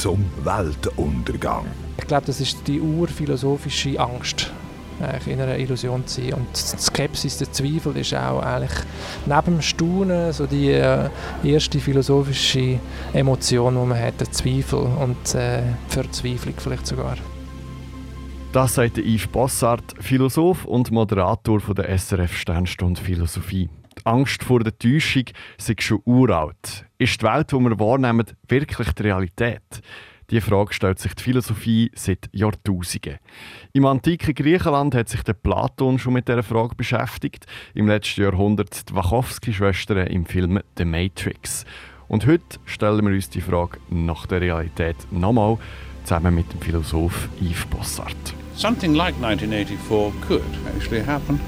zum Weltuntergang. Ich glaube, das ist die urphilosophische Angst in einer Illusion zu sein. Und die Skepsis, der Zweifel ist auch eigentlich neben dem Staunen so die äh, erste philosophische Emotion, die man hat, der Zweifel und äh, Verzweiflung vielleicht sogar. Das sagt Yves Bossart, Philosoph und Moderator von der SRF Sternstunde Philosophie. Die Angst vor der Täuschung sei schon uralt. Ist die Welt, die wir wahrnehmen, wirklich die Realität? Diese Frage stellt sich die Philosophie seit Jahrtausenden. Im antiken Griechenland hat sich der Platon schon mit dieser Frage beschäftigt. Im letzten Jahrhundert die Wachowski-Schwestern im Film The Matrix. Und heute stellen wir uns die Frage nach der Realität nochmal zusammen mit dem Philosoph Yves Bossart. Something like 1984 could actually happen.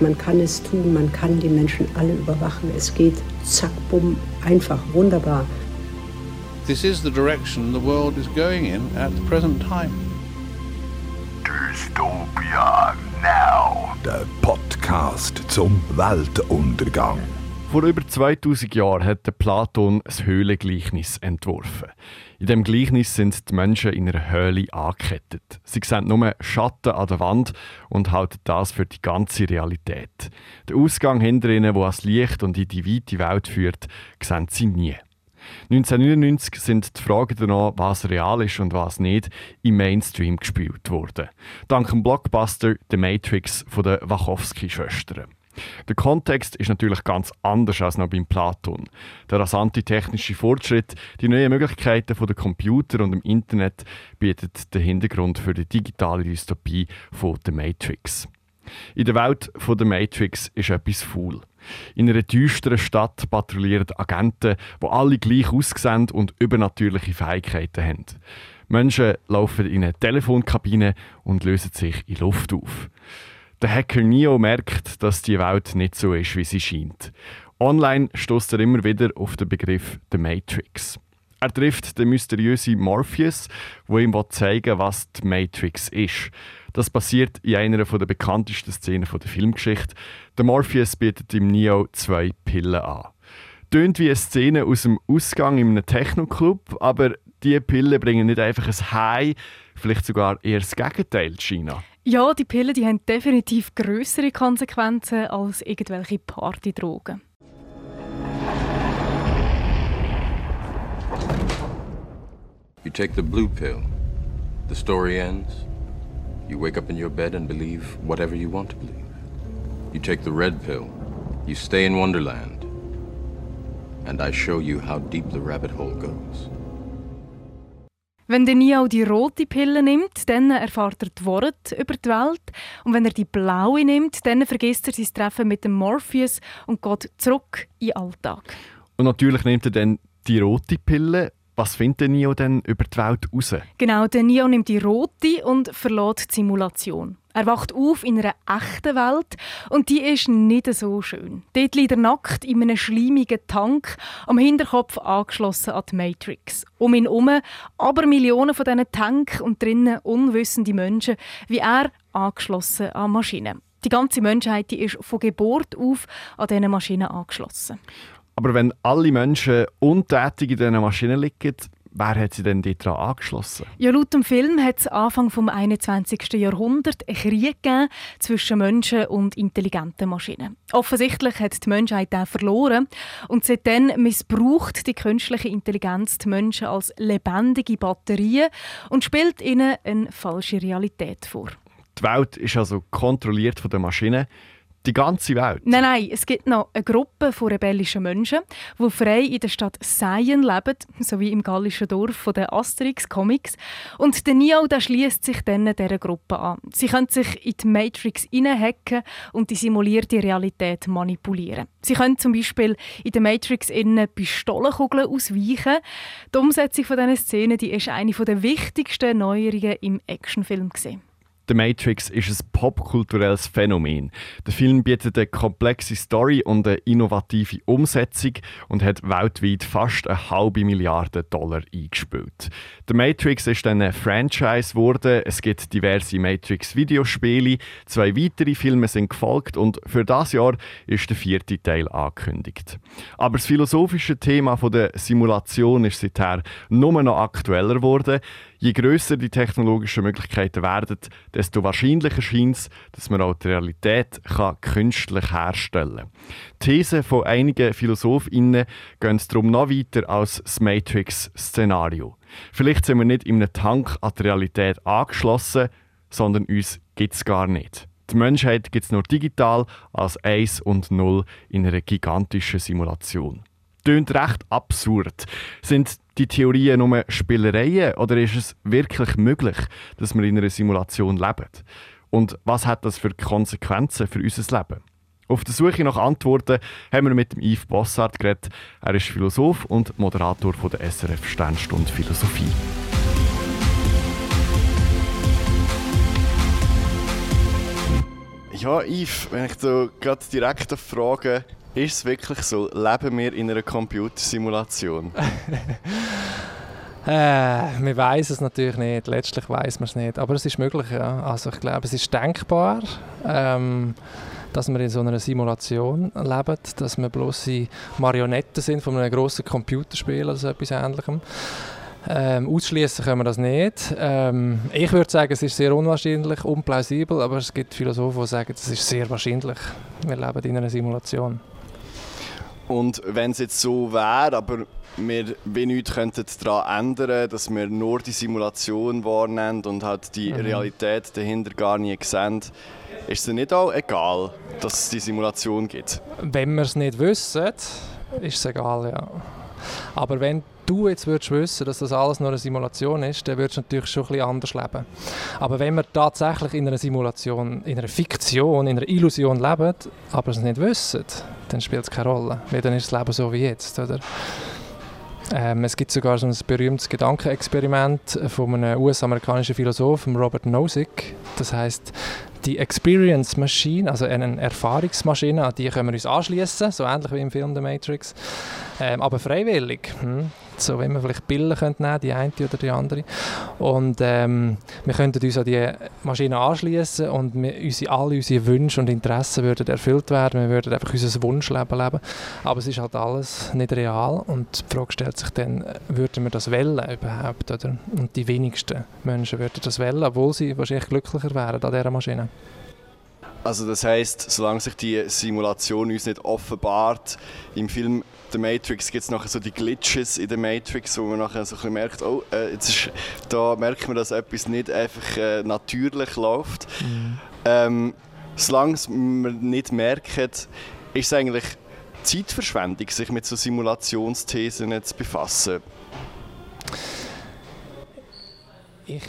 Man kann es tun, man kann die Menschen alle überwachen. Es geht zack, bumm, einfach, wunderbar. This is the direction the world is going in at the present time. Dystopia Now. Der Podcast zum Weltuntergang. Vor über 2000 Jahren hat der Platon ein Höhlengleichnis entworfen. In dem Gleichnis sind die Menschen in einer Höhle angekettet. Sie sehen nur Schatten an der Wand und halten das für die ganze Realität. Der Ausgang hinter ihnen, wo das Licht und in die weite Welt führt, sehen sie nie. 1999 sind die Fragen danach, was real ist und was nicht, im Mainstream gespielt worden. Dank dem Blockbuster The Matrix von den Wachowski-Schwestern. Der Kontext ist natürlich ganz anders als noch beim Platon. Der rasante technische Fortschritt, die neuen Möglichkeiten von der Computer und dem Internet bietet den Hintergrund für die digitale Dystopie von The Matrix. In der Welt von der Matrix ist etwas faul. In einer düsteren Stadt patrouillieren Agenten, die alle gleich aussehen und übernatürliche Fähigkeiten haben. Menschen laufen in eine Telefonkabine und lösen sich in Luft auf. Der Hacker Neo merkt, dass die Welt nicht so ist, wie sie scheint. Online stößt er immer wieder auf den Begriff The Matrix. Er trifft den mysteriösen Morpheus, wo ihm zeigen will, was die Matrix ist. Das passiert in einer der bekanntesten Szenen der Filmgeschichte. Der Morpheus bietet ihm Neo zwei Pillen an. Tönt wie eine Szene aus dem Ausgang in einem Techno-Club, aber diese Pillen bringen nicht einfach ein High, vielleicht sogar eher das Gegenteil, China. Ja, die Pillen die haben definitiv größere Konsequenzen als irgendwelche Partydrogen. You take the blue pill. The story ends. You wake up in your bed and believe whatever you want to believe. You take the red pill. You stay in Wonderland. And I show you how deep the rabbit hole goes. Wenn der Neo die rote Pille nimmt, dann erfahrt er die Worte über die Welt. Und wenn er die blaue nimmt, dann vergisst er sein Treffen mit dem Morpheus und geht zurück in den Alltag. Und natürlich nimmt er dann die rote Pille was findet der Neo denn über die Welt raus? Genau, der Neo nimmt die rote und verlässt die Simulation. Er wacht auf in einer echten Welt und die ist nicht so schön. Dort liegt er nackt in einem schleimigen Tank, am Hinterkopf angeschlossen an die Matrix. Um ihn herum aber Millionen von diesen Tanks und drinnen unwissende Menschen, wie er angeschlossen an Maschinen. Die ganze Menschheit die ist von Geburt auf an diesen Maschinen angeschlossen. Aber wenn alle Menschen untätig in diesen Maschinen liegen, Wer hat sie denn daran angeschlossen? Ja, laut dem Film hat es Anfang des 21. Jahrhunderts einen Krieg gegeben zwischen Menschen und intelligenten Maschinen. Offensichtlich hat die Menschheit den verloren und seitdem missbraucht die künstliche Intelligenz die Menschen als lebendige Batterien und spielt ihnen eine falsche Realität vor. Die Welt ist also kontrolliert von den Maschinen. Die ganze Welt? Nein, nein, es gibt noch eine Gruppe von rebellischen Menschen, die frei in der Stadt Seien leben, so wie im gallischen Dorf der Asterix-Comics. Und der Neo schließt sich dann dieser Gruppe an. Sie können sich in die Matrix hineinhacken und die simulierte Realität manipulieren. Sie können zum Beispiel in der Matrix innen Pistolenkugeln ausweichen. Die Umsetzung von dieser Szene die ist eine der wichtigsten Neuerungen im Actionfilm. Gewesen. The Matrix ist ein popkulturelles Phänomen. Der Film bietet eine komplexe Story und eine innovative Umsetzung und hat weltweit fast eine halbe Milliarde Dollar eingespielt. The Matrix ist dann ein Franchise geworden. Es gibt diverse Matrix-Videospiele. Zwei weitere Filme sind gefolgt und für das Jahr ist der vierte Teil angekündigt. Aber das philosophische Thema der Simulation ist seither nur noch aktueller geworden. Je grösser die technologischen Möglichkeiten werden, desto wahrscheinlicher scheint es, dass man auch die Realität kann künstlich herstellen kann. Thesen von einigen PhilosophInnen gehen darum noch weiter als das Matrix-Szenario. Vielleicht sind wir nicht in einem Tank an die Realität angeschlossen, sondern uns gibt es gar nicht. Die Menschheit gibt es nur digital als 1 und 0 in einer gigantischen Simulation. Tönt recht absurd. Sind die Theorien nur Spielereien oder ist es wirklich möglich, dass wir in einer Simulation leben? Und was hat das für Konsequenzen für unser Leben? Auf der Suche nach Antworten haben wir mit dem Yves Bossart geredet. Er ist Philosoph und Moderator von der SRF Sternstunde Philosophie. Ja, Yves, wenn ich so gerade direkt frage, ist es wirklich so, leben wir in einer Computersimulation? äh, wir weiß es natürlich nicht. Letztlich weiß man es nicht. Aber es ist möglich, ja. Also ich glaube, es ist denkbar, ähm, dass wir in so einer Simulation leben, dass wir bloße Marionetten sind von einem grossen Computerspiel oder so etwas Ähnlichem. Ähm, ausschließen können wir das nicht. Ähm, ich würde sagen, es ist sehr unwahrscheinlich, unplausibel, aber es gibt Philosophen, die sagen, es ist sehr wahrscheinlich. Wir leben in einer Simulation. Und wenn es jetzt so wäre, aber wir wie nichts könnten daran ändern, dass wir nur die Simulation wahrnehmen und halt die mhm. Realität dahinter gar nicht sehen, ist es nicht auch egal, dass es die Simulation gibt? Wenn wir es nicht wissen, ist es egal, ja. Aber wenn du jetzt würdest wissen, dass das alles nur eine Simulation ist, dann würdest du natürlich schon ein bisschen anders leben. Aber wenn wir tatsächlich in einer Simulation, in einer Fiktion, in einer Illusion leben, aber es nicht wissen, dann spielt es keine Rolle. Weil dann ist das Leben so wie jetzt, oder? Ähm, es gibt sogar so ein berühmtes Gedankenexperiment von einem US-amerikanischen Philosophen, Robert Nozick. Das heißt, die Experience Machine, also eine Erfahrungsmaschine, an die können wir uns anschließen, so ähnlich wie im Film The Matrix, ähm, aber freiwillig. Hm? So, wenn wir vielleicht Bilder nehmen, die eine oder die andere. Und ähm, wir könnten uns an die Maschine anschließen und wir, unsere, alle unsere Wünsche und Interessen würden erfüllt werden. Wir würden einfach unser Wunschleben leben. Aber es ist halt alles nicht real und die Frage stellt sich dann, würden wir das wählen überhaupt? Oder? Und die wenigsten Menschen würden das wählen, obwohl sie wahrscheinlich glücklicher wären an dieser Maschine. Also das heißt, solange sich die Simulation uns nicht offenbart, im Film The Matrix gibt es nachher so die Glitches in der Matrix, wo man nachher so ein merkt, oh, äh, jetzt ist, da merkt man, dass etwas nicht einfach äh, natürlich läuft. Mhm. Ähm, solange man nicht merkt, ist es eigentlich Zeitverschwendung, sich mit so Simulationsthesen zu befassen. Ich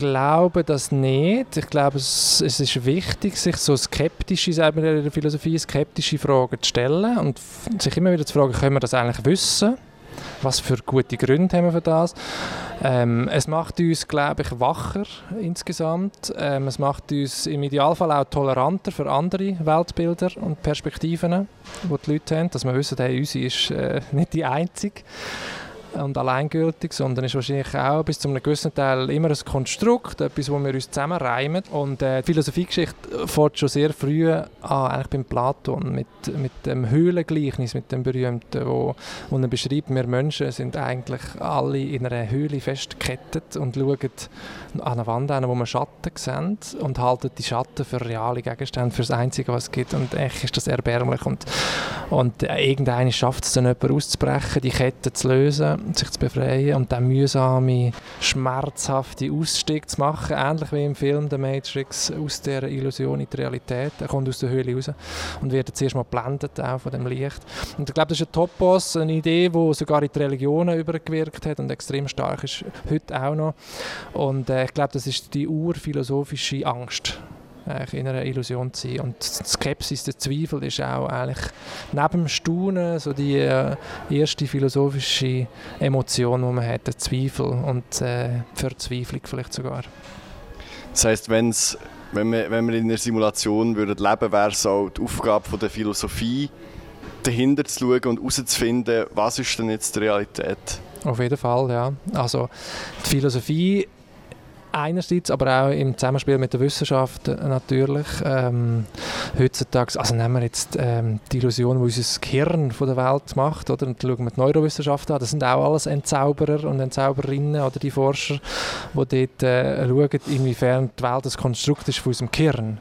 glaube das nicht. Ich glaube, es, es ist wichtig, sich so skeptische, sagen wir in der Philosophie, skeptische Fragen zu stellen und sich immer wieder zu fragen, können wir das eigentlich wissen? Was für gute Gründe haben wir für das? Ähm, es macht uns, glaube ich, wacher insgesamt. Ähm, es macht uns im Idealfall auch toleranter für andere Weltbilder und Perspektiven, die die Leute haben, dass wir wissen, hey, unsere ist äh, nicht die einzige und alleingültig, sondern ist wahrscheinlich auch bis zu einem gewissen Teil immer ein Konstrukt, etwas, wo wir uns zusammenreimen. Und äh, die Philosophiegeschichte fährt schon sehr früh an, eigentlich beim Platon, mit, mit dem Höhlengleichnis, mit dem berühmten, wo, wo er beschreibt, wir Menschen sind eigentlich alle in einer Höhle festgekettet und schauen an einer Wand an, wo wir Schatten sehen und halten die Schatten für reale Gegenstände, für das Einzige, was es gibt. Und echt ist das erbärmlich. Und, und äh, irgendeiner schafft es dann, jemanden auszubrechen, die Kette zu lösen sich zu befreien und dann mühsame, schmerzhafte Ausstieg zu machen, ähnlich wie im Film The Matrix, aus der Illusion in die Realität. Er kommt aus der Höhle raus und wird zuerst mal geblendet auch von dem Licht. Und ich glaube, das ist ein Topos, eine Idee, die sogar in die Religionen übergewirkt hat und extrem stark ist, heute auch noch. Und äh, ich glaube, das ist die urphilosophische Angst in einer Illusion zu sein. Und die Skepsis, der Zweifel ist auch eigentlich neben dem Staunen so die äh, erste philosophische Emotion, die man hat, der Zweifel und äh, Verzweiflung vielleicht sogar. Das heisst, wenn's, wenn, wir, wenn wir in einer Simulation würden leben wäre es auch die Aufgabe von der Philosophie, dahinter zu schauen und herauszufinden, was ist denn jetzt die Realität? Auf jeden Fall, ja. Also die Philosophie einerseits, aber auch im Zusammenspiel mit der Wissenschaft natürlich. Ähm, heutzutage, also nehmen wir jetzt ähm, die Illusion, die unser Gehirn von der Welt macht, oder? Und schauen wir die Neurowissenschaft an, das sind auch alles Entzauberer und Entzauberinnen oder die Forscher, die dort äh, schauen, inwiefern die Welt das Konstrukt ist von unserem Gehirn.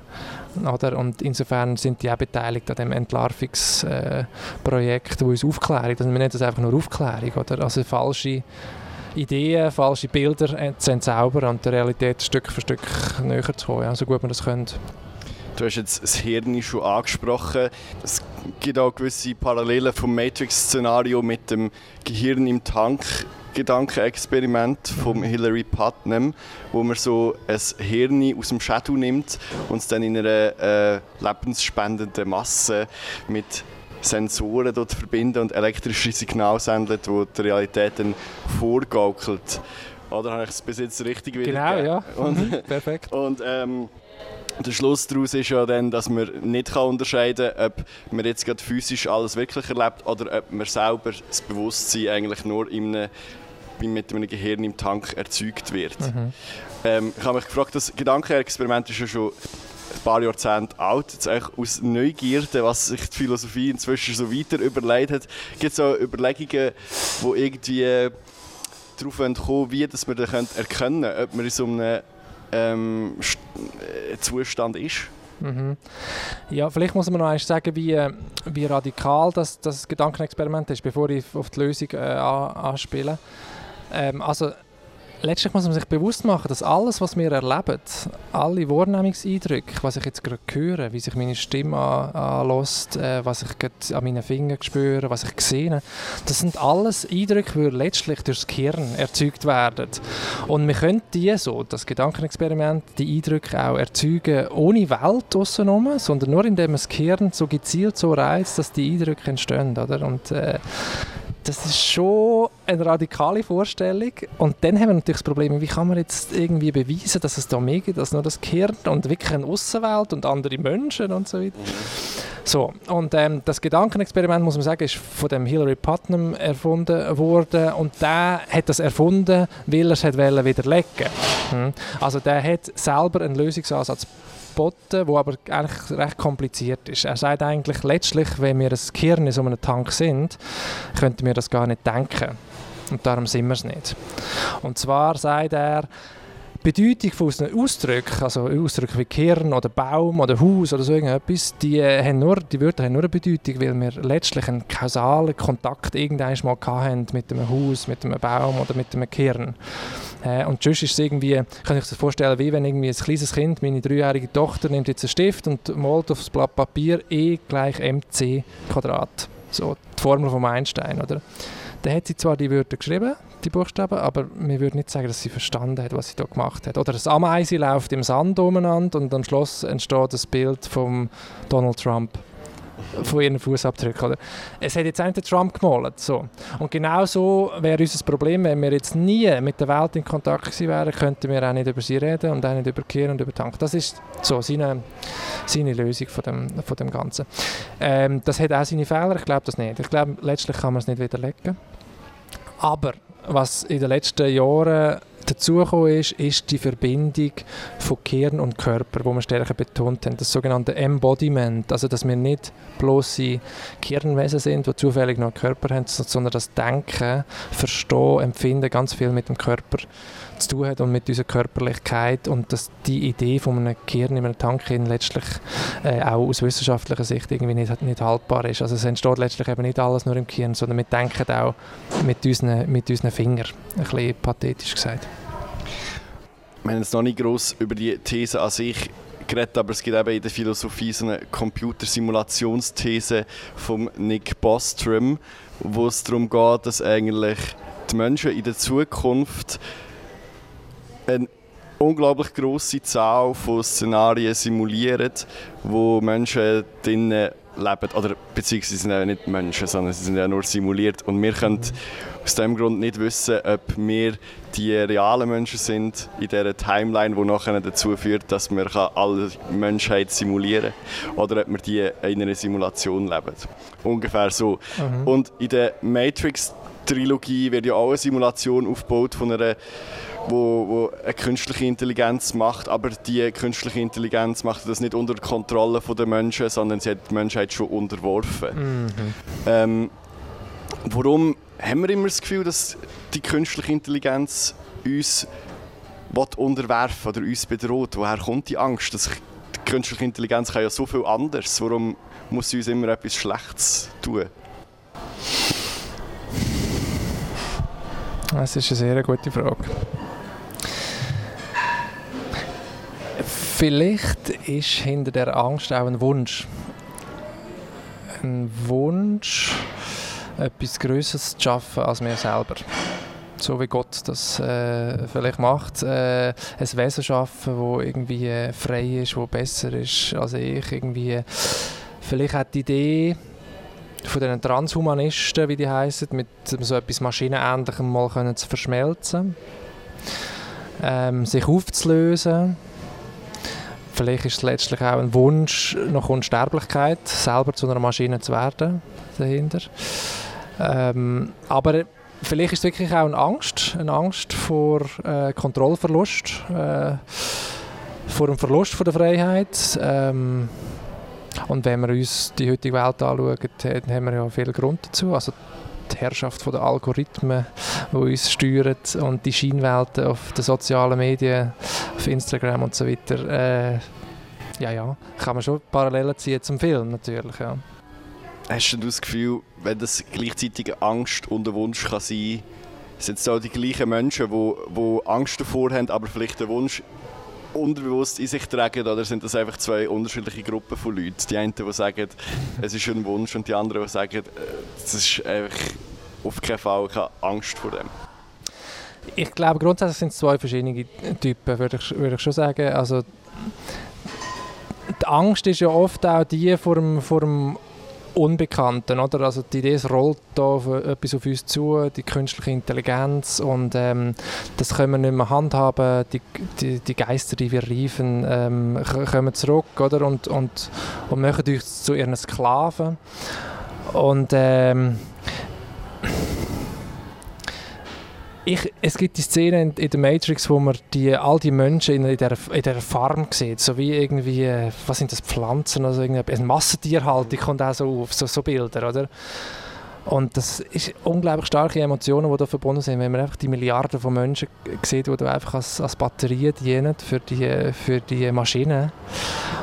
Oder? Und insofern sind die auch beteiligt an dem Entlarvungsprojekt, äh, wo uns Aufklärung, also wir nennen das einfach nur Aufklärung, oder? also falsche Ideen, falsche Bilder zu entzaubern und der Realität Stück für Stück näher zu kommen, ja, so gut man das könnte. Du hast jetzt das Hirn schon angesprochen. Es gibt auch gewisse Parallelen vom Matrix-Szenario mit dem Gehirn im Tank. Gedankenexperiment von Hilary Putnam, wo man so ein Hirn aus dem Schädel nimmt und es dann in einer äh, lebensspendenden Masse mit Sensoren dort verbinden und elektrische Signale sendet, die die Realität dann vorgaukelt. Oder habe ich es bis jetzt richtig Genau, ja. Und, mhm, Perfekt. Und ähm, der Schluss daraus ist ja dann, dass man nicht unterscheiden kann, ob man jetzt gerade physisch alles wirklich erlebt oder ob man selber das Bewusstsein eigentlich nur in einem, mit einem Gehirn im Tank erzeugt wird. Mhm. Ähm, ich habe mich gefragt, das Gedankenexperiment ist ja schon ein paar Jahrzehnte alt, jetzt aus Neugierde, was sich die Philosophie inzwischen so weiter überlegt hat, gibt es auch Überlegungen, die irgendwie darauf kommen, wie dass man dann erkennen können, ob man in so einem ähm, äh, Zustand ist. Mhm. Ja, vielleicht muss man noch einmal sagen, wie, äh, wie radikal das, das Gedankenexperiment ist, bevor ich auf die Lösung äh, anspiele. Ähm, also letztlich muss man sich bewusst machen, dass alles, was wir erleben, alle Wahrnehmungseindrücke, was ich jetzt gerade höre, wie sich meine Stimme anlässt, äh, was ich an meinen Fingern spüre, was ich sehe, das sind alles Eindrücke, die letztlich durch das Gehirn erzeugt werden. Und wir können die so, das Gedankenexperiment, die Eindrücke auch erzeugen, ohne Welt außenrum, sondern nur indem man das Gehirn so gezielt so reizt, dass die Eindrücke entstehen. Oder? Und, äh, das ist schon eine radikale Vorstellung. Und dann haben wir natürlich das Problem, wie kann man jetzt irgendwie beweisen, dass es da mehr gibt als nur das Gehirn und wirklich eine Außenwelt und andere Menschen und so weiter. So, und ähm, das Gedankenexperiment, muss man sagen, ist von dem Hilary Putnam erfunden worden und der hat das erfunden, weil er es widerlegen hm? Also der hat selber einen Lösungsansatz geboten, wo aber eigentlich recht kompliziert ist. Er sagt eigentlich, letztlich, wenn wir ein Gehirn in so einem Tank sind, könnten wir das gar nicht denken. Und darum sind wir es nicht. Und zwar sagt er, Bedeutung von unseren Ausdrücken, also Ausdrücke wie Kern oder Baum oder Haus oder so irgendetwas, die, äh, haben nur, die Wörter haben nur eine Bedeutung, weil wir letztlich einen kausalen Kontakt irgendwann mal hatten mit einem Haus, mit einem Baum oder mit einem Kern. Äh, und sonst ist es irgendwie, kann ich mir vorstellen, wie wenn irgendwie ein kleines Kind, meine dreijährige Tochter, nimmt jetzt einen Stift und malt auf das Blatt Papier E gleich mc Quadrat. So die Formel von Einstein, oder? Dann hat sie zwar die Wörter geschrieben, die Buchstaben, aber wir würden nicht sagen, dass sie verstanden hat, was sie da gemacht hat. Oder das Ameise läuft im Sand umeinander und am Schluss entsteht das Bild von Donald Trump von ihren Fußabdrücken. Es hat jetzt einen Trump gemalt. So. Und genau so wäre unser Problem, wenn wir jetzt nie mit der Welt in Kontakt gewesen wären, könnten wir auch nicht über sie reden und auch nicht über Kehr und über Tank. Das ist so seine, seine Lösung von dem, von dem Ganzen. Ähm, das hat auch seine Fehler, ich glaube das nicht. Ich glaube, letztlich kann man es nicht widerlegen. Aber was in den letzten Jahren dazugekommen ist, ist die Verbindung von Kern und Körper, wo wir stärker betont haben, das sogenannte Embodiment, also dass wir nicht bloße Kernwesen sind, die zufällig noch einen Körper haben, sondern das Denken, Verstehen, Empfinden ganz viel mit dem Körper zu tun hat und mit unserer Körperlichkeit und dass die Idee von einem Kern in einem Tank letztlich äh, auch aus wissenschaftlicher Sicht irgendwie nicht, nicht haltbar ist. Also es entsteht letztlich eben nicht alles nur im Kern, sondern wir denken auch mit unseren, mit unseren Fingern, ein bisschen pathetisch gesagt. Wir haben jetzt noch nicht gross über die These an sich geredet, aber es gibt eben in der Philosophie so eine Computersimulationsthese von Nick Bostrom, wo es darum geht, dass eigentlich die Menschen in der Zukunft eine unglaublich große Zahl von Szenarien simuliert, wo Menschen drinnen leben, oder beziehungsweise sind ja nicht Menschen, sondern sie sind ja nur simuliert. Und wir können aus dem Grund nicht wissen, ob wir die realen Menschen sind in dieser Timeline, die nachher dazu führt, dass wir alle Menschheit simulieren kann oder ob wir die in einer Simulation leben. Ungefähr so. Mhm. Und in der Matrix-Trilogie wird ja auch eine Simulation aufgebaut von einer wo, wo eine künstliche Intelligenz macht, aber die künstliche Intelligenz macht das nicht unter Kontrolle der Menschen, sondern sie hat die Menschheit schon unterworfen. Mhm. Ähm, warum haben wir immer das Gefühl, dass die künstliche Intelligenz uns unterwerfen oder uns bedroht? Woher kommt die Angst? Das, die künstliche Intelligenz kann ja so viel anders. Warum muss sie uns immer etwas Schlechtes tun? Das ist eine sehr gute Frage. Vielleicht ist hinter der Angst auch ein Wunsch. Ein Wunsch, etwas Größeres zu schaffen als mir selber. So wie Gott das äh, vielleicht macht. Äh, ein Wesen schaffen, das irgendwie äh, frei ist, das besser ist als ich. Irgendwie. Vielleicht hat die Idee von den Transhumanisten, wie die heißen, mit so etwas Maschinenähnlichem mal können zu verschmelzen, ähm, sich aufzulösen vielleicht ist es letztlich auch ein Wunsch nach Unsterblichkeit, selber zu einer Maschine zu werden dahinter. Ähm, aber vielleicht ist es wirklich auch eine Angst, eine Angst vor äh, Kontrollverlust, äh, vor dem Verlust von der Freiheit. Ähm, und wenn wir uns die heutige Welt anschauen, dann haben wir ja viel Grund dazu. Also die Herrschaft der Algorithmen, die uns steuern und die Scheinwelten auf den sozialen Medien, auf Instagram und so weiter. Äh, ja, ja, kann man schon Parallelen ziehen zum Film natürlich, ja. Hast du das Gefühl, wenn das gleichzeitig Angst und ein Wunsch kann sein sind es auch die gleichen Menschen, die, Angst davor haben, aber vielleicht den Wunsch unterbewusst in sich tragen, oder sind das einfach zwei unterschiedliche Gruppen von Leuten? Die einen, die sagen, es ist ein Wunsch, und die anderen, die sagen, es ist einfach auf keinen Fall keine Angst vor dem? Ich glaube, grundsätzlich sind es zwei verschiedene Typen, würde ich, würde ich schon sagen. Also, die Angst ist ja oft auch die vor dem, vor dem Unbekannten, oder? Also die Idee, es rollt da etwas auf uns zu, die künstliche Intelligenz und ähm, das können wir nicht mehr handhaben, die, die, die Geister, die wir riefen, ähm, kommen zurück, oder? Und, und, und machen uns zu ihren Sklaven und ähm, ich, es gibt die Szene in, in, der Matrix, wo man die, all die Menschen in, in, der, in der Farm sieht, so wie irgendwie, äh, was sind das, Pflanzen, also irgendwie, eine Massentierhaltung kommt auch so auf, so, so Bilder, oder? Und das ist unglaublich starke Emotionen, die da verbunden sind, wenn man einfach die Milliarden von Menschen sieht, die einfach als, als Batterie dienen für die, für die Maschinen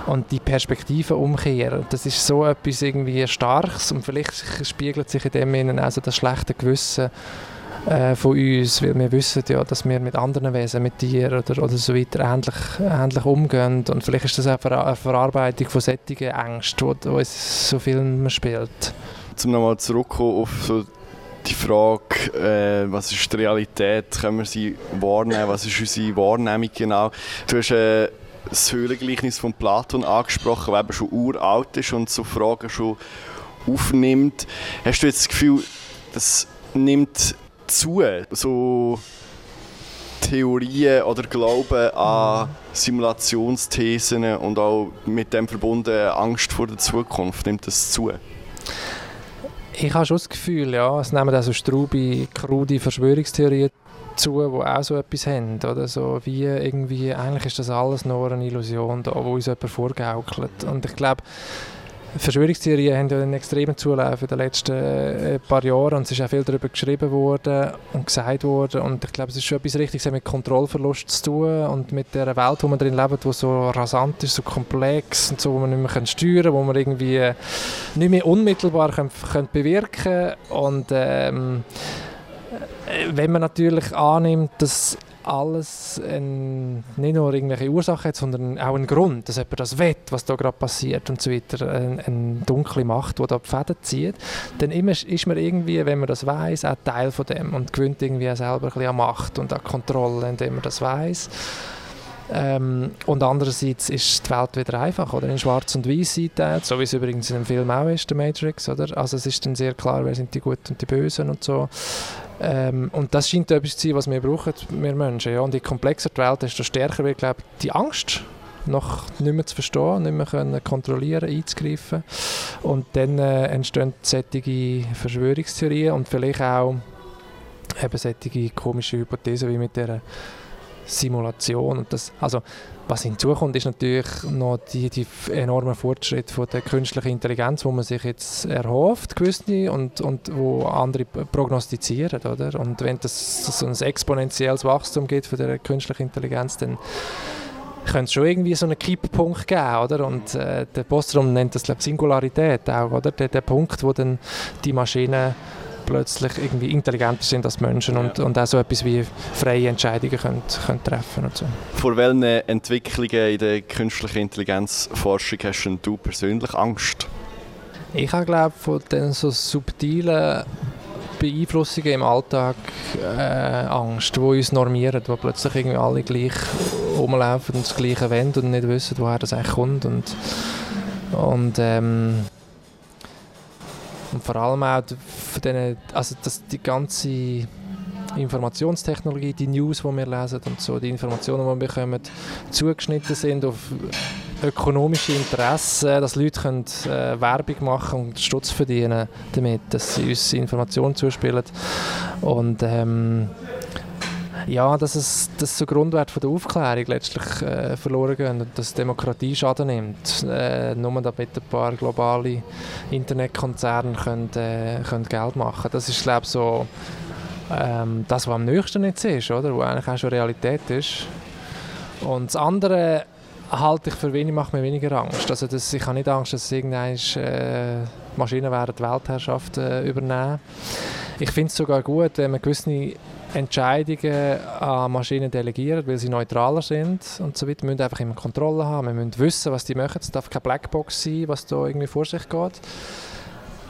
und die Perspektive umkehren. Das ist so etwas irgendwie Starkes und vielleicht spiegelt sich in dem auch so das schlechte Gewissen äh, von uns, weil wir wissen ja, dass wir mit anderen Wesen, mit Tieren oder, oder so weiter ähnlich, ähnlich umgehen und vielleicht ist das auch eine Verarbeitung von solchen Ängsten, die uns so viel spielt. Um nochmal zurückzukommen auf so die Frage, äh, was ist die Realität, können wir sie wahrnehmen, was ist unsere Wahrnehmung genau. Du hast äh, das Höhlengleichnis von Platon angesprochen, das eben schon uralt ist und so Fragen schon aufnimmt. Hast du jetzt das Gefühl, das nimmt zu, so Theorien oder Glauben an Simulationsthesen und auch mit dem verbunden Angst vor der Zukunft, nimmt das zu? Ich habe schon das Gefühl, ja, es nehmen also Strubi, krude Verschwörungstheorien zu, die auch so etwas haben. Oder? So wie irgendwie, eigentlich ist das alles nur eine Illusion, da, wo uns jemand vorgaukelt. Und ich glaube, Verschwörungstheorien haben ja einen extremen Zulauf in den letzten äh, paar Jahren und es ist auch viel darüber geschrieben worden und gesagt worden und ich glaube, es ist schon etwas Richtiges mit Kontrollverlust zu tun und mit der Welt, wo man drin lebt, die so rasant ist, so komplex und so, wo man nicht mehr steuern kann, wo man irgendwie äh, nicht mehr unmittelbar können, können bewirken und ähm, äh, wenn man natürlich annimmt, dass alles ein, nicht nur irgendwelche Ursachen hat, sondern auch einen Grund, dass jemand das will, was da gerade passiert und so weiter, eine, eine dunkle Macht, die da die Fäden zieht, dann immer, ist man irgendwie, wenn man das weiß, auch Teil von dem und gewinnt irgendwie selber ein an Macht und an Kontrolle, indem man das weiß. Ähm, und andererseits ist die Welt wieder einfach, oder? In schwarz und weiß eingeteilt, so wie es übrigens in dem Film auch ist, der Matrix, oder? Also es ist dann sehr klar, wer sind die Guten und die Bösen und so. Ähm, und das scheint etwas zu sein, was wir brauchen, wir Menschen. Ja? Und je komplexer die Welt ist, desto stärker wird, glaube die Angst noch nicht mehr zu verstehen, nicht mehr können kontrollieren, einzugreifen. Und dann äh, entstehen solche Verschwörungstheorien und vielleicht auch eben solche komische Hypothesen wie mit der Simulation. Und das, also, was hinzukommt, ist natürlich noch die, die enorme Fortschritt von der künstlichen Intelligenz, wo man sich jetzt erhofft, gewisse, und, und wo andere prognostizieren. Oder? Und wenn das so ein exponentielles Wachstum gibt von der künstlichen Intelligenz, dann könnte es schon irgendwie so einen Kipppunkt geben, oder? Und äh, der Postrom nennt das, glaube Singularität auch, oder? Der, der Punkt, wo dann die Maschinen plötzlich irgendwie intelligenter sind als Menschen ja. und, und auch so etwas wie freie Entscheidungen können, können treffen und so. Vor welchen Entwicklungen in der künstlichen Intelligenzforschung hast du persönlich Angst? Ich habe glaube von den so subtilen Beeinflussungen im Alltag äh, Angst, die uns normieren, wo plötzlich irgendwie alle gleich rumlaufen und das Gleiche wollen und nicht wissen, woher das eigentlich kommt und, und ähm, und vor allem auch von denen, also dass die ganze Informationstechnologie, die News, die wir lesen und so, die Informationen, die wir bekommen, zugeschnitten sind auf ökonomische Interessen, dass Leute können, äh, Werbung machen und Stutz verdienen damit, dass sie uns Informationen zuspielen. Und ähm, ja, dass, es, dass so Grundwert von der Aufklärung letztlich äh, verloren gehen und dass Demokratie Schaden nimmt. Äh, nur damit ein paar globale Internetkonzerne können, äh, können Geld machen Das ist, glaube ich, so ähm, das, was am nächsten jetzt ist, oder? was eigentlich auch schon Realität ist. Und das andere halte ich für wenig, macht mir weniger Angst. Also das, ich habe nicht Angst, dass irgendeine äh, Maschinen die Weltherrschaft äh, übernehmen. Ich finde es sogar gut, wenn man gewisse Entscheidungen an Maschinen delegieren, weil sie neutraler sind und so weiter. Wir müssen einfach immer Kontrolle haben, wir müssen wissen, was die machen. Es darf keine Blackbox sein, was da irgendwie vor sich geht.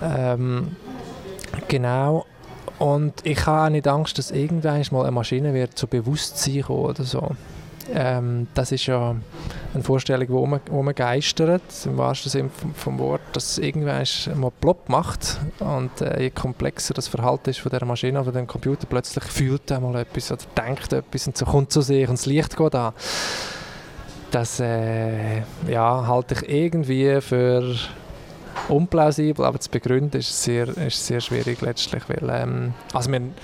Ähm, genau. Und ich habe auch nicht Angst, dass irgendwann mal eine Maschine wird zu Bewusstsein kommen oder so. Ähm, das ist ja eine Vorstellung, die um, umgeistert, im wahrsten Sinne vom, vom Wort, dass irgendwann mal plopp macht und äh, je komplexer das Verhalten ist von der Maschine oder dem Computer, plötzlich fühlt er mal etwas oder denkt etwas und so kommt zu sich und das Licht geht an. Das äh, ja, halte ich irgendwie für unplausibel, aber zu begründen ist sehr, ist sehr schwierig letztlich, weil ähm, also man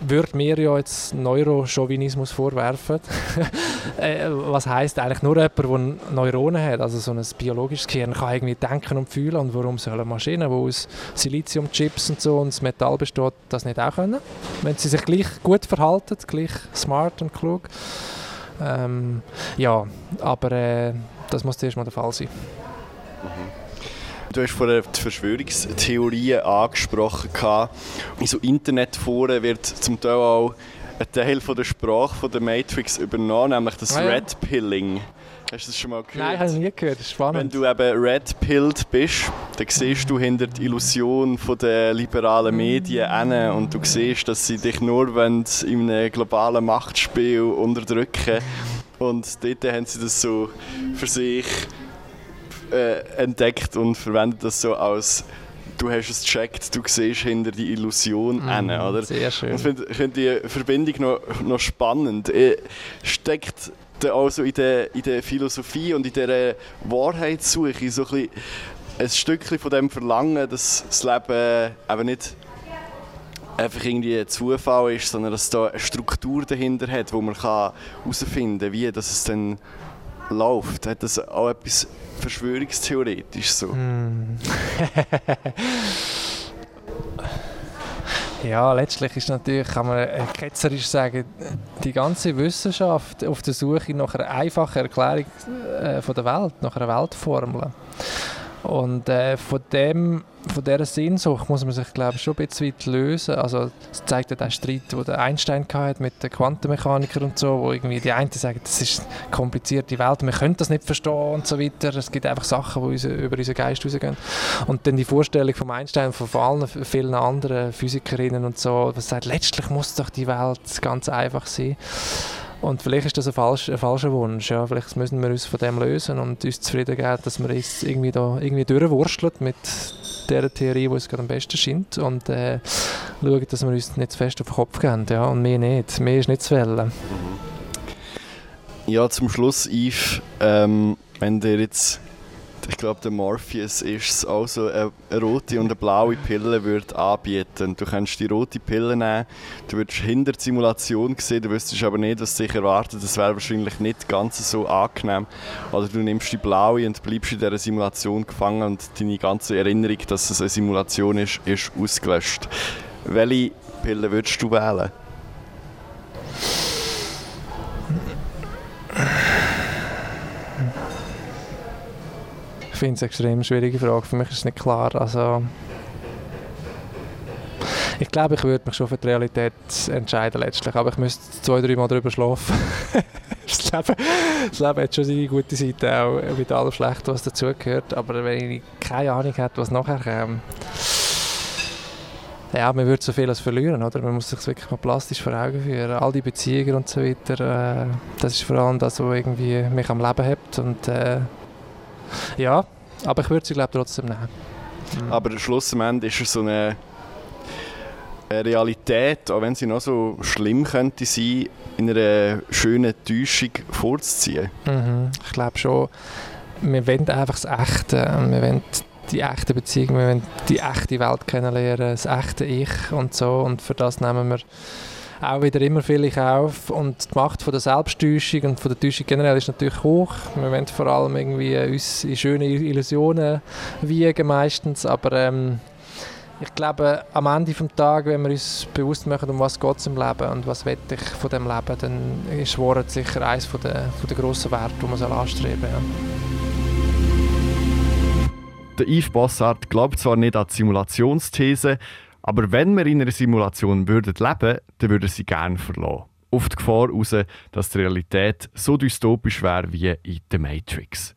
würde mir ja jetzt Neurochauvinismus vorwerfen, äh, was heißt eigentlich nur jemand, der Neuronen hat, also so ein biologisches Gehirn kann irgendwie denken und fühlen und warum sollen Maschinen, die aus Siliziumchips und so und das Metall besteht, das nicht auch können, wenn sie sich gleich gut verhalten, gleich smart und klug. Ähm, ja, aber äh, das muss zuerst mal der Fall sein. Mhm. Du hast vorher die Verschwörungstheorien angesprochen. In so Internetforen wird zum Teil auch ein Teil von der Sprache von der Matrix übernommen, nämlich das ah, ja. Red Pilling. Hast du das schon mal gehört? Nein, habe ich nie gehört. Das ist spannend. Wenn du eben red pilled bist, dann siehst du hinter die Illusion der liberalen Medien hin und du siehst, dass sie dich nur in einem globalen Machtspiel unterdrücken. Und dort haben sie das so für sich äh, entdeckt und verwendet das so als du hast es gecheckt, du siehst hinter die Illusion mm, hin, oder? Sehr schön. Und ich finde find die Verbindung noch, noch spannend. Äh, steckt also in der, in der Philosophie und in dieser Wahrheitssuche so ein, ein Stückchen von dem Verlangen, dass das Leben eben nicht einfach irgendwie ein Zufall ist, sondern dass es da eine Struktur dahinter hat, wo man herausfinden kann, wie das es dann läuft. Hat das auch etwas verschwörungstheoretisch so? Mm. ja, letztlich ist natürlich, kann man ketzerisch sagen, die ganze Wissenschaft auf der Suche nach einer einfachen Erklärung äh, von der Welt, nach einer Weltformel. Und äh, von, dem, von dieser Sehnsucht muss man sich glaube ich, schon ein bisschen lösen. Also, das zeigt ja der Streit, den Einstein hatte mit den Quantenmechanikern und so, wo irgendwie die einen sagen, das ist eine komplizierte Welt, wir können das nicht verstehen und so weiter. Es gibt einfach Sachen, die über unseren Geist rausgehen. Und dann die Vorstellung von Einstein und von allen vielen anderen Physikerinnen und so, was sagt, letztlich muss doch die Welt ganz einfach sein. Und vielleicht ist das ein, falsch, ein falscher Wunsch. Ja. Vielleicht müssen wir uns von dem lösen und uns zufrieden geben, dass wir uns irgendwie, da, irgendwie durchwursteln mit der Theorie, die uns gerade am besten scheint und äh, schauen, dass wir uns nicht zu fest auf den Kopf geben. Ja. Und mehr nicht. Mehr ist nicht zu wählen. Ja, zum Schluss, Yves, ähm, wenn dir jetzt ich glaube, der Morpheus ist es also eine rote und eine blaue Pille würde anbieten. Du kannst die rote Pille nehmen, du würdest hinter die Simulation sehen, du wüsstest aber nicht, was sich erwartet. Das wäre wahrscheinlich nicht ganz so angenehm. Oder du nimmst die blaue und bleibst in dieser Simulation gefangen und deine ganze Erinnerung, dass es eine Simulation ist, ist ausgelöscht. Welche Pille würdest du wählen? Finde es eine extrem schwierige Frage. Für mich ist es nicht klar. Also, ich glaube, ich würde mich schon für die Realität entscheiden letztlich, aber ich müsste zwei, drei Mal darüber schlafen. das, Leben, das Leben hat schon seine gute Seite, auch mit allem Schlechten, was dazugehört. Aber wenn ich keine Ahnung hätte, was nachher kommt, ja, man würde so vieles verlieren, oder? Man muss sich wirklich mal plastisch vor Augen führen. All die Beziehungen und so weiter, äh, das ist vor allem das, was irgendwie mich am Leben hat und äh, ja, aber ich würde sie glaube trotzdem nehmen. Mhm. Aber schlussendlich ist es so eine, Realität, auch wenn sie noch so schlimm könnte sein, in einer schönen Täuschung vorzuziehen. Mhm. Ich glaube schon, wir wollen einfach das Echte. Wir wollen die echte Beziehung, wir wollen die echte Welt kennenlernen, das echte Ich und so. Und für das nehmen wir auch wieder immer viel in Kauf. Und die Macht von der Selbsttäuschung und von der Täuschung generell ist natürlich hoch. Wir wollen vor allem irgendwie uns in schöne Illusionen wiegen meistens, aber ähm, ich glaube, am Ende des Tages, wenn wir uns bewusst machen, um was geht es im Leben und was will ich von dem Leben, dann ist Wort sicher eines der, der grossen Werte, die man anstreben soll. Ja. Der Yves Bossart glaubt zwar nicht an die Simulationsthese, aber wenn wir in einer Simulation würden leben dann würden sie gerne verlassen. Auf die Gefahr raus, dass die Realität so dystopisch wäre wie in The Matrix.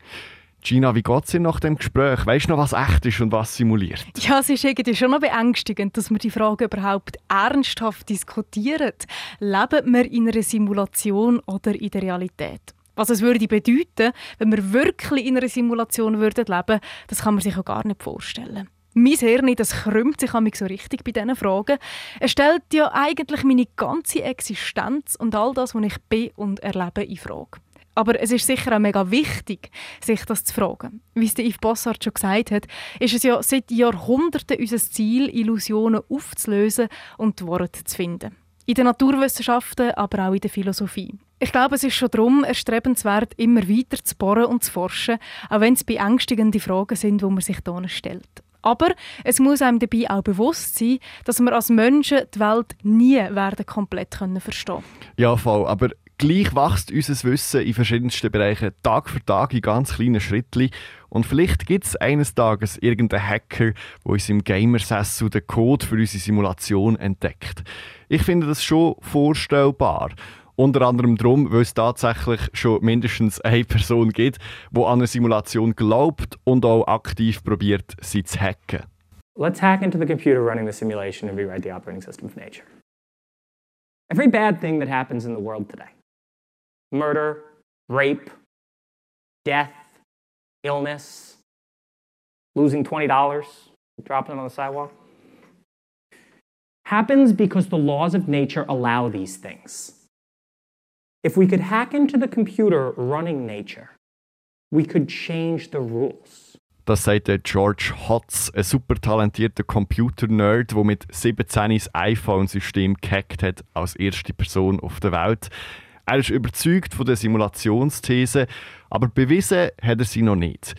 Gina, wie geht es dir nach dem Gespräch? Weißt du noch, was echt ist und was simuliert? Ja, es ist irgendwie schon noch beängstigend, dass wir die Frage überhaupt ernsthaft diskutieren. Leben wir in einer Simulation oder in der Realität? Was es würde bedeuten, wenn wir wirklich in einer Simulation würden leben, das kann man sich auch gar nicht vorstellen. Mein Hirn, das krümmt sich so richtig bei diesen Fragen. Es stellt ja eigentlich meine ganze Existenz und all das, was ich bin und erlebe, in Frage. Aber es ist sicher auch mega wichtig, sich das zu fragen. Wie es Yves Bossart schon gesagt hat, ist es ja seit Jahrhunderten unser Ziel, Illusionen aufzulösen und die Worte zu finden. In den Naturwissenschaften, aber auch in der Philosophie. Ich glaube, es ist schon darum erstrebenswert, immer weiter zu bohren und zu forschen, auch wenn es beängstigende Fragen sind, die man sich hier stellt. Aber es muss einem dabei auch bewusst sein, dass wir als Menschen die Welt nie werden komplett können verstehen Ja, voll. Aber gleich wächst unser Wissen in verschiedensten Bereichen Tag für Tag in ganz kleinen Schritten. Und vielleicht gibt es eines Tages irgendeinen Hacker, der uns im Gamersessel den Code für unsere Simulation entdeckt. Ich finde das schon vorstellbar. Unter anderem darum, weil es tatsächlich schon mindestens eine Person gibt, die an eine Simulation glaubt und auch aktiv probiert, sie zu hacken. Let's hack into the computer running the simulation and rewrite the operating system of nature. Every bad thing that happens in the world today murder, rape, death, illness, losing $20, dropping it on the sidewalk happens because the laws of nature allow these things. If we could hack into the computer running nature, we could change the rules. Das sagt George Hotz, ein super talentierter Computer-Nerd, der mit 17 das iPhone-System gehackt hat als erste Person auf der Welt. Er ist überzeugt von der Simulationsthese, aber bewiesen hat er sie noch nicht.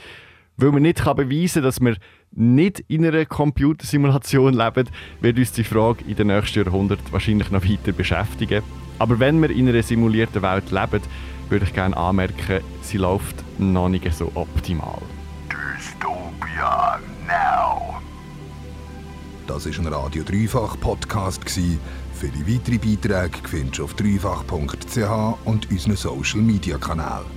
Weil man nicht beweisen kann, dass wir nicht in einer Computersimulation leben, wird uns die Frage in den nächsten Jahrhunderten wahrscheinlich noch weiter beschäftigen. Aber wenn wir in einer simulierten Welt leben, würde ich gerne anmerken, sie läuft noch nicht so optimal. Dystopia Now. Das ist ein Radio Dreifach Podcast Für die weiteren Beiträge findest du auf dreifach.ch und unseren Social Media Kanälen.